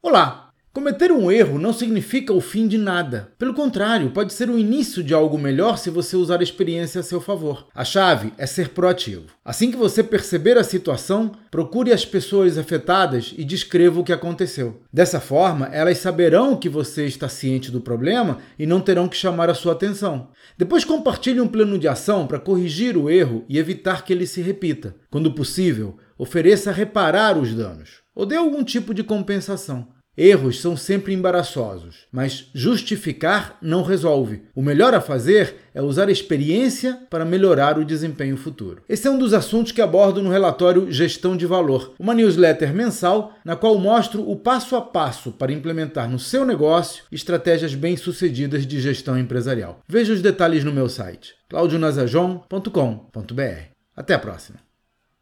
Olá! Cometer um erro não significa o fim de nada. Pelo contrário, pode ser o início de algo melhor se você usar a experiência a seu favor. A chave é ser proativo. Assim que você perceber a situação, procure as pessoas afetadas e descreva o que aconteceu. Dessa forma, elas saberão que você está ciente do problema e não terão que chamar a sua atenção. Depois compartilhe um plano de ação para corrigir o erro e evitar que ele se repita. Quando possível, ofereça reparar os danos ou dê algum tipo de compensação. Erros são sempre embaraçosos, mas justificar não resolve. O melhor a fazer é usar a experiência para melhorar o desempenho futuro. Esse é um dos assuntos que abordo no relatório Gestão de Valor, uma newsletter mensal na qual mostro o passo a passo para implementar no seu negócio estratégias bem-sucedidas de gestão empresarial. Veja os detalhes no meu site claudionazajon.com.br. Até a próxima!